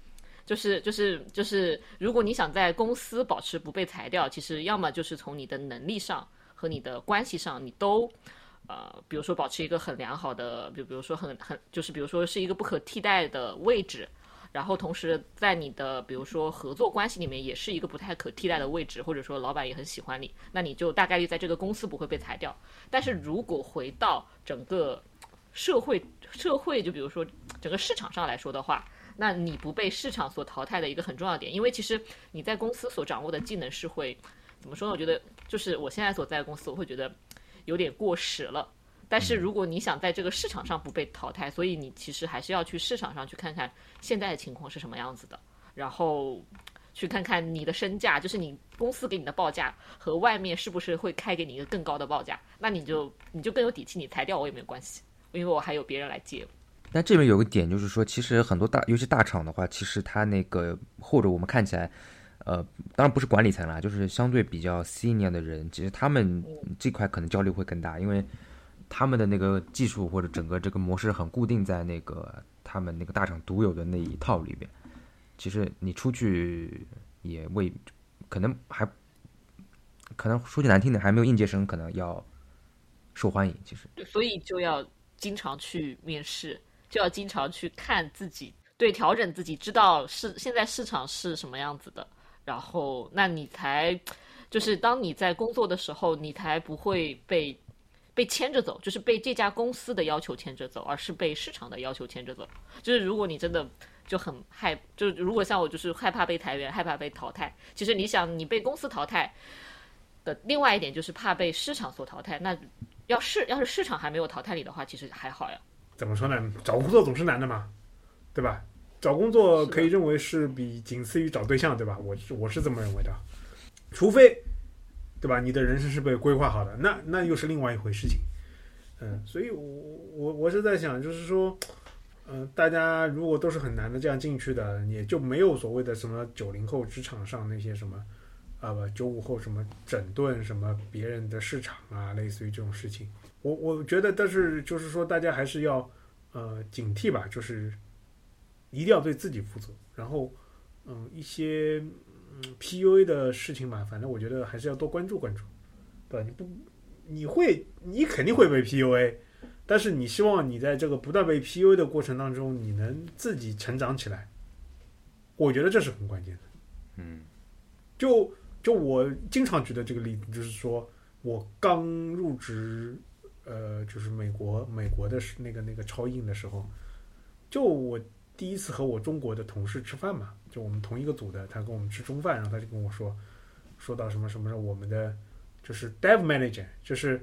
就是就是就是，如果你想在公司保持不被裁掉，其实要么就是从你的能力上和你的关系上，你都，呃，比如说保持一个很良好的，比比如说很很就是比如说是一个不可替代的位置，然后同时在你的比如说合作关系里面也是一个不太可替代的位置，或者说老板也很喜欢你，那你就大概率在这个公司不会被裁掉。但是如果回到整个社会社会，就比如说整个市场上来说的话。那你不被市场所淘汰的一个很重要点，因为其实你在公司所掌握的技能是会怎么说呢？我觉得就是我现在所在的公司，我会觉得有点过时了。但是如果你想在这个市场上不被淘汰，所以你其实还是要去市场上去看看现在的情况是什么样子的，然后去看看你的身价，就是你公司给你的报价和外面是不是会开给你一个更高的报价，那你就你就更有底气，你裁掉我也没有关系，因为我还有别人来接。但这边有个点，就是说，其实很多大，尤其大厂的话，其实它那个或者我们看起来，呃，当然不是管理层啦，就是相对比较 senior 的人，其实他们这块可能焦虑会更大，因为他们的那个技术或者整个这个模式很固定在那个他们那个大厂独有的那一套里边。其实你出去也未可能还可能说句难听的，还没有应届生可能要受欢迎。其实对，所以就要经常去面试，就要经常去看自己，对，调整自己，知道是现在市场是什么样子的，然后那你才就是当你在工作的时候，你才不会被被牵着走，就是被这家公司的要求牵着走，而是被市场的要求牵着走。就是如果你真的。就很害，就如果像我，就是害怕被裁员，害怕被淘汰。其实你想，你被公司淘汰的另外一点就是怕被市场所淘汰。那要是要是市场还没有淘汰你的话，其实还好呀。怎么说呢？找工作总是难的嘛，对吧？找工作可以认为是比仅次于找对象，对吧？我我是这么认为的。除非，对吧？你的人生是被规划好的，那那又是另外一回事情。嗯，所以我我我是在想，就是说。嗯，大家如果都是很难的这样进去的，也就没有所谓的什么九零后职场上那些什么，啊不，九五后什么整顿什么别人的市场啊，类似于这种事情。我我觉得，但是就是说，大家还是要呃警惕吧，就是一定要对自己负责。然后，嗯，一些嗯 PUA 的事情嘛，反正我觉得还是要多关注关注，对吧？你不，你会，你肯定会被 PUA。但是你希望你在这个不断被 PUA 的过程当中，你能自己成长起来，我觉得这是很关键的。嗯，就就我经常举的这个例子，就是说我刚入职，呃，就是美国美国的那个那个超硬的时候，就我第一次和我中国的同事吃饭嘛，就我们同一个组的，他跟我们吃中饭，然后他就跟我说，说到什么什么我们的就是 Dev Manager，就是。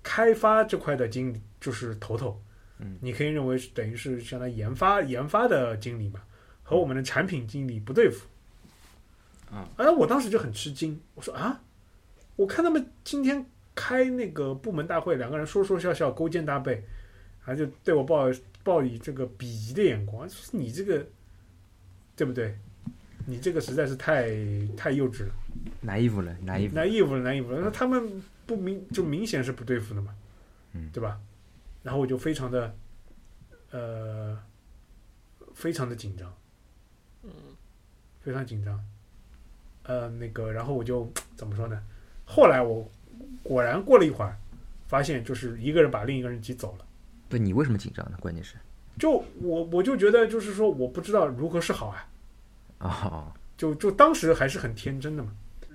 开发这块的经理就是头头，嗯，你可以认为是等于是相当于研发研发的经理嘛，和我们的产品经理不对付，啊，哎，我当时就很吃惊，我说啊，我看他们今天开那个部门大会，两个人说说笑笑，勾肩搭背，还就对我抱抱以这个鄙夷的眼光，说你这个对不对？你这个实在是太太幼稚了，拿衣服了，拿衣服，拿衣服了，拿衣服了，那他们。不明就明显是不对付的嘛，嗯，对吧？然后我就非常的，呃，非常的紧张，嗯，非常紧张，呃，那个，然后我就怎么说呢？后来我果然过了一会儿，发现就是一个人把另一个人挤走了。不，你为什么紧张呢？关键是，就我我就觉得就是说我不知道如何是好啊，啊，就就当时还是很天真的嘛，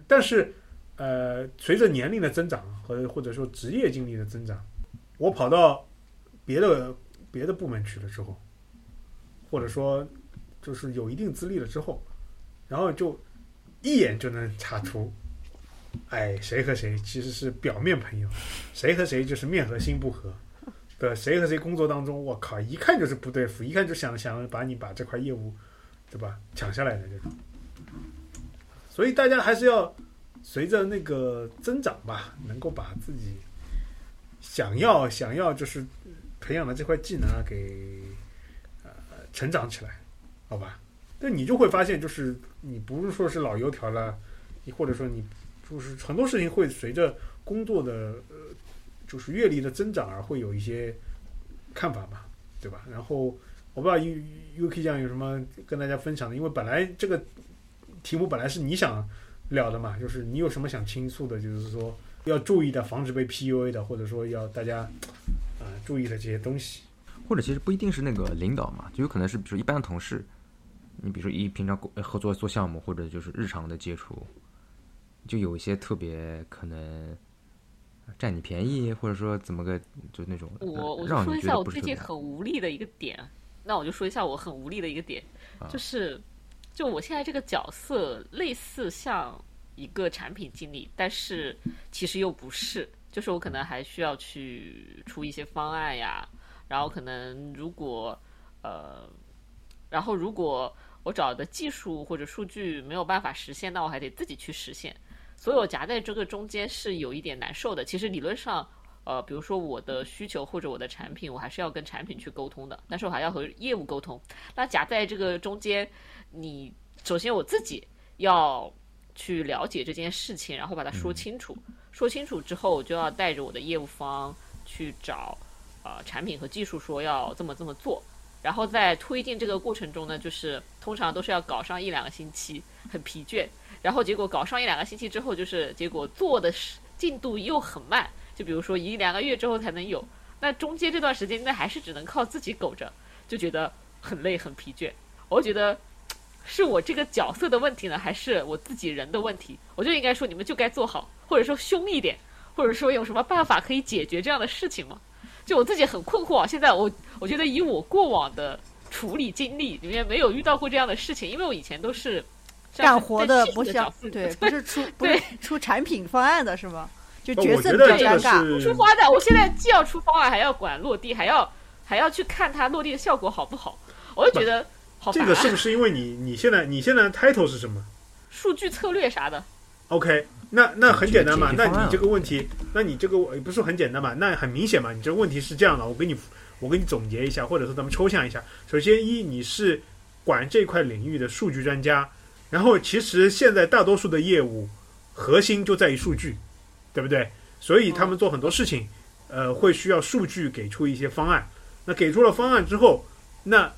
但是。呃，随着年龄的增长和或者说职业经历的增长，我跑到别的别的部门去了之后，或者说就是有一定资历了之后，然后就一眼就能查出，哎，谁和谁其实是表面朋友，谁和谁就是面和心不和，对谁和谁工作当中，我靠，一看就是不对付，一看就想想把你把这块业务，对吧，抢下来的这种。所以大家还是要。随着那个增长吧，能够把自己想要想要就是培养的这块技能啊，给呃成长起来，好吧？那你就会发现，就是你不是说是老油条了，你或者说你就是很多事情会随着工作的就是阅历的增长而会有一些看法嘛，对吧？然后我不知道 U U K 酱有什么跟大家分享的，因为本来这个题目本来是你想。了的嘛，就是你有什么想倾诉的，就是说要注意的，防止被 PUA 的，或者说要大家啊注意的这些东西，或者其实不一定是那个领导嘛，就有可能是比如说一般的同事，你比如说一平常合作做项目，或者就是日常的接触，就有一些特别可能占你便宜，或者说怎么个就那种，我我说一下我最近很无力的一个点，那我就说一下我很无力的一个点，就是。就我现在这个角色，类似像一个产品经理，但是其实又不是。就是我可能还需要去出一些方案呀，然后可能如果呃，然后如果我找的技术或者数据没有办法实现，那我还得自己去实现。所以我夹在这个中间是有一点难受的。其实理论上，呃，比如说我的需求或者我的产品，我还是要跟产品去沟通的，但是我还要和业务沟通。那夹在这个中间。你首先我自己要去了解这件事情，然后把它说清楚。说清楚之后，我就要带着我的业务方去找呃产品和技术说要这么这么做。然后在推进这个过程中呢，就是通常都是要搞上一两个星期，很疲倦。然后结果搞上一两个星期之后，就是结果做的进度又很慢，就比如说一两个月之后才能有。那中间这段时间，那还是只能靠自己苟着，就觉得很累很疲倦。我觉得是我这个角色的问题呢，还是我自己人的问题？我就应该说你们就该做好，或者说凶一点，或者说有什么办法可以解决这样的事情吗？就我自己很困惑啊。现在我我觉得以我过往的处理经历里面，没有遇到过这样的事情，因为我以前都是干活的，不像对，不是出不是出产品方案的是吗？就角色比较尴尬。出方案，我现在既要出方案，还要管落地，还要还要去看它落地的效果好不好。我就觉得好这个是不是因为你你现在你现在 title 是什么？数据策略啥的。OK。那那很简单嘛，那你这个问题，那你这个不是很简单嘛？那很明显嘛，你这个问题是这样的，我给你我给你总结一下，或者说咱们抽象一下。首先一，你是管这块领域的数据专家，然后其实现在大多数的业务核心就在于数据，对不对？所以他们做很多事情，呃，会需要数据给出一些方案。那给出了方案之后，那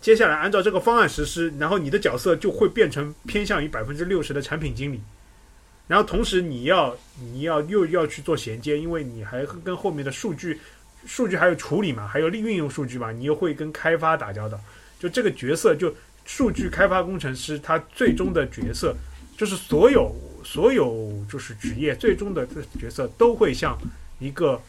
接下来按照这个方案实施，然后你的角色就会变成偏向于百分之六十的产品经理。然后同时你要你要又要去做衔接，因为你还跟后面的数据数据还有处理嘛，还有利运用数据嘛，你又会跟开发打交道。就这个角色，就数据开发工程师，他最终的角色就是所有所有就是职业最终的角色都会向一个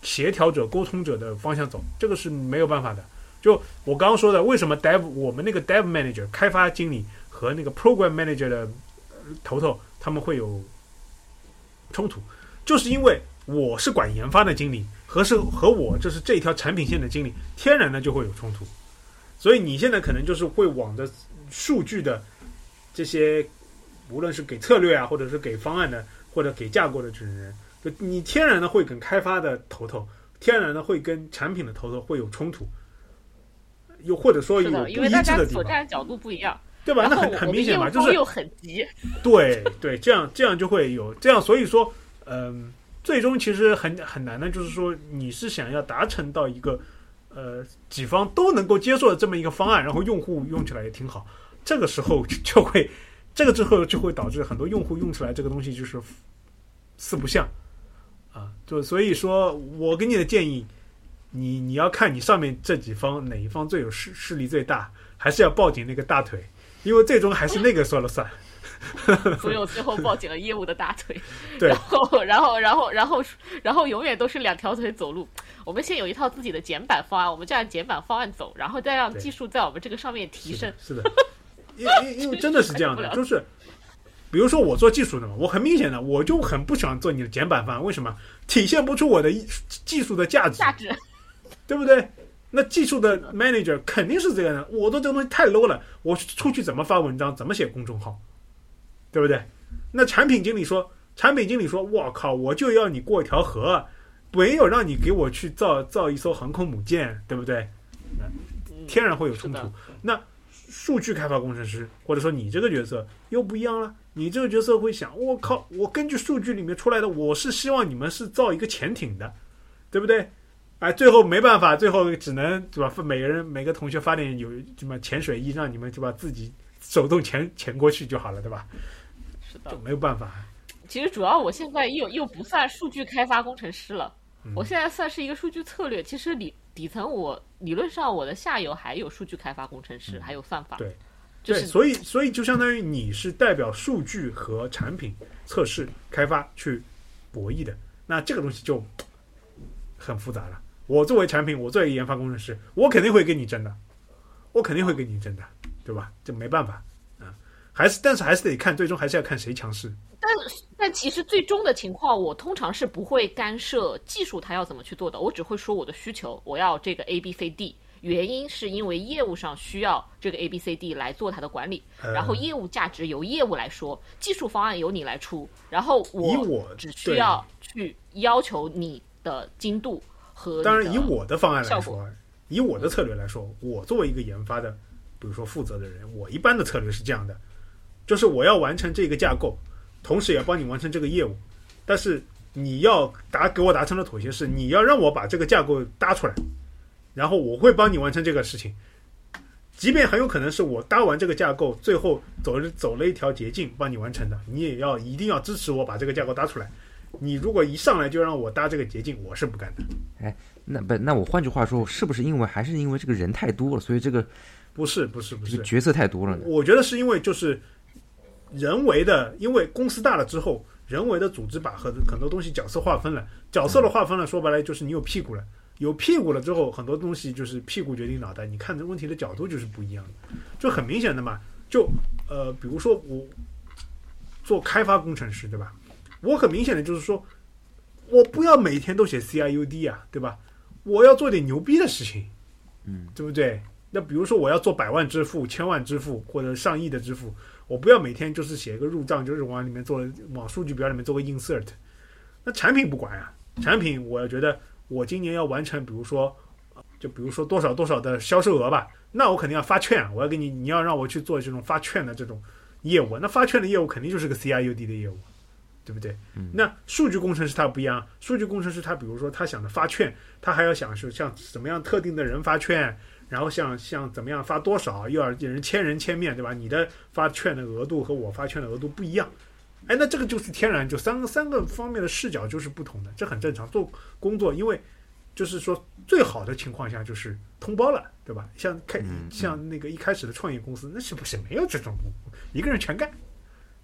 协调者、沟通者的方向走，这个是没有办法的。就我刚刚说的，为什么 Dev 我们那个 Dev Manager 开发经理和那个 Program Manager 的头头。他们会有冲突，就是因为我是管研发的经理，和是和我就是这条产品线的经理，天然的就会有冲突。所以你现在可能就是会往着数据的这些，无论是给策略啊，或者是给方案的，或者给架构的这种人，就你天然的会跟开发的头头，天然的会跟产品的头头会有冲突，又或者说有不一致的地方。所站角度不一样。对吧？那很很明显嘛，就是又很急。对对，这样这样就会有这样，所以说，嗯，最终其实很很难的，就是说你是想要达成到一个呃几方都能够接受的这么一个方案，然后用户用起来也挺好，这个时候 就会这个之后就会导致很多用户用起来这个东西就是四不像啊，就所以说我给你的建议，你你要看你上面这几方哪一方最有势势力最大，还是要抱紧那个大腿。因为最终还是那个 说了算，所以我最后抱紧了业务的大腿。对，然后，然后，然后，然后，然后，永远都是两条腿走路。我们先有一套自己的简版方案，我们就按简版方案走，然后再让技术在我们这个上面提升。是的，因因因为真的是这样的，就是比如说我做技术的嘛，我很明显的，我就很不喜欢做你的简版方案，为什么？体现不出我的技术的价值，价值，对不对？那技术的 manager 肯定是这样的，我的这个东西太 low 了，我出去怎么发文章，怎么写公众号，对不对？那产品经理说，产品经理说，我靠，我就要你过一条河，没有让你给我去造造一艘航空母舰，对不对？天然会有冲突。那数据开发工程师或者说你这个角色又不一样了，你这个角色会想，我靠，我根据数据里面出来的，我是希望你们是造一个潜艇的，对不对？哎，最后没办法，最后只能对吧？每个人每个同学发点有什么潜水衣，让你们就把自己手动潜潜过去就好了，对吧？就没有办法。其实主要我现在又又不算数据开发工程师了，我现在算是一个数据策略。其实理底层我理论上我的下游还有数据开发工程师，还有算法。对，对，所以所以就相当于你是代表数据和产品测试开发去博弈的，那这个东西就很复杂了。我作为产品，我作为研发工程师，我肯定会跟你争的，我肯定会跟你争的，对吧？这没办法啊，还是但是还是得看，最终还是要看谁强势。但但其实最终的情况，我通常是不会干涉技术他要怎么去做的，我只会说我的需求，我要这个 A B C D，原因是因为业务上需要这个 A B C D 来做它的管理，然后业务价值由业务来说，技术方案由你来出，然后我只需要去要求你的精度和。当然，以我的方案来说，以我的策略来说，我作为一个研发的，比如说负责的人，我一般的策略是这样的：就是我要完成这个架构，同时也要帮你完成这个业务，但是你要达给我达成的妥协是，你要让我把这个架构搭出来，然后我会帮你完成这个事情。即便很有可能是我搭完这个架构，最后走了走了一条捷径帮你完成的，你也要一定要支持我把这个架构搭出来。你如果一上来就让我搭这个捷径，我是不干的。哎那不，那我换句话说，是不是因为还是因为这个人太多了，所以这个不是不是不是这个，角色太多了呢？我觉得是因为就是人为的，因为公司大了之后，人为的组织把很很多东西角色划分了，角色的划分了，说白了就是你有屁股了，有屁股了之后，很多东西就是屁股决定脑袋，你看这问题的角度就是不一样的，就很明显的嘛，就呃，比如说我做开发工程师，对吧？我很明显的就是说，我不要每天都写 CIUD 啊，对吧？我要做点牛逼的事情，嗯，对不对？那比如说我要做百万支付、千万支付或者上亿的支付，我不要每天就是写一个入账，就是往里面做往数据表里面做个 insert。那产品不管呀、产品我觉得我今年要完成，比如说，呃就比如说多少多少的销售额吧，那我肯定要发券，我要给你，你要让我去做这种发券的这种业务，那发券的业务肯定就是个 CIUD 的业务，对不对？那数据工程师他不一样，数据工程师他比如说他想着发券，他还要想是像什么样特定的人发券，然后像像怎么样发多少，又要人千人千面，对吧？你的发券的额度和我发券的额度不一样，哎，那这个就是天然就三个三个方面的视角就是不同的，这很正常。做工作，因为就是说最好的情况下就是通包了，对吧？像开嗯像那个一开始的创业公司，那是不是没有这种一个人全干？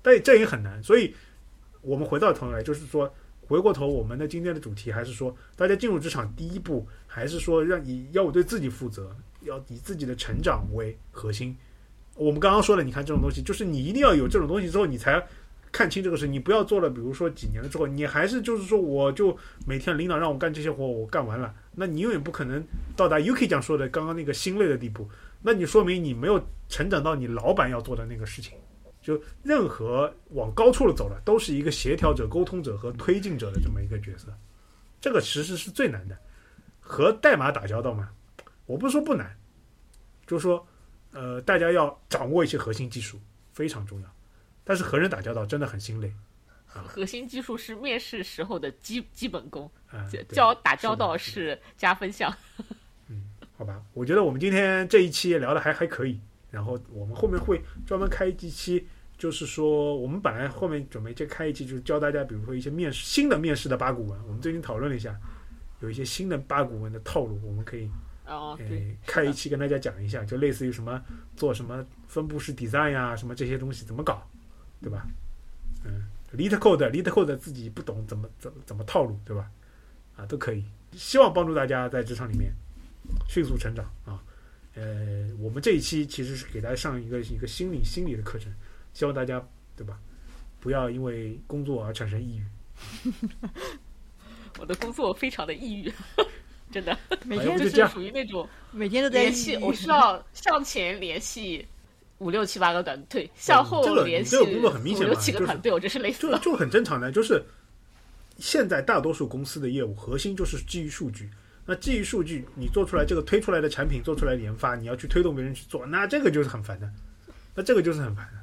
但这也很难，所以我们回到头来，就是说回过头，我们的今天的主题还是说，大家进入职场第一步，还是说让你要我对自己负责，要以自己的成长为核心。我们刚刚说了，你看这种东西，就是你一定要有这种东西之后，你才看清这个事。你不要做了，比如说几年了之后，你还是就是说，我就每天领导让我干这些活，我干完了，那你永远不可能到达 UK 讲说的刚刚那个心累的地步。那你说明你没有成长到你老板要做的那个事情。就任何往高处了走了，都是一个协调者、沟通者和推进者的这么一个角色。这个其实是最难的。和代码打交道嘛，我不是说不难，就是说，呃，大家要掌握一些核心技术非常重要。但是和人打交道真的很心累核心技术是面试时候的基基本功，交打交道是加分项。嗯好吧，我觉得我们今天这一期聊的还还可以，然后我们后面会专门开一期，就是说我们本来后面准备就开一期，就是教大家，比如说一些面试新的面试的八股文，我们最近讨论了一下，有一些新的八股文的套路，我们可以哦，对，开一期跟大家讲一下，就类似于什么做什么分布式 design 呀、什么这些东西怎么搞，对吧？嗯，lead code lead code 自己不懂怎么怎么怎么套路，对吧？啊，都可以。希望帮助大家在职场里面迅速成长啊。呃，我们这一期其实是给大家上一个一个心理心理的课程，希望大家对吧，不要因为工作而产生抑郁。我的工作非常的抑郁，真的，哎每天就是属于那种每天都在联系，我需要向前联系五六七八个短队，向后这个联系这个工作很明显嘛五六七个就是团队，我真是累死了。就就很正常的，就是现在大多数公司的业务核心就是基于数据。那基于数据，你做出来这个推出来的产品，做出来研发，你要去推动别人去做，那这个就是很烦的。那这个就是很烦的。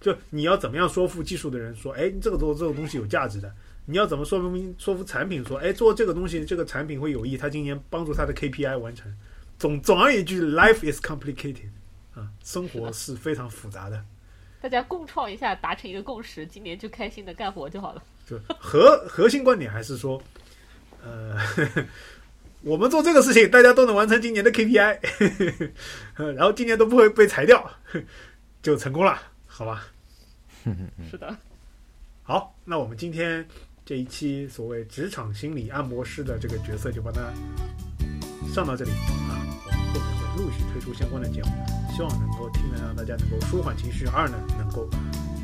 就你要怎么样说服技术的人说，哎，这个做这个东西有价值的。你要怎么说明说服产品说，哎，做这个东西这个产品会有益，他今年帮助他的 KPI 完成。总总而言之，life is complicated 啊，生活是非常复杂的。大家共创一下，达成一个共识，今年就开心的干活就好了。就核核心观点还是说，呃，我们做这个事情，大家都能完成今年的 KPI，呃 然后今年都不会被裁掉，就成功了，好吧？是的，好，那我们今天这一期所谓职场心理按摩师的这个角色就把它上到这里啊，我们后面会陆续推出相关的节目，希望能够听得让大家能够舒缓情绪，二呢能够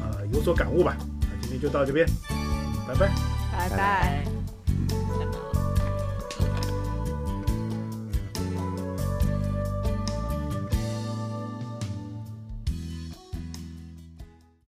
呃有所感悟吧。那今天就到这边，拜。拜拜拜。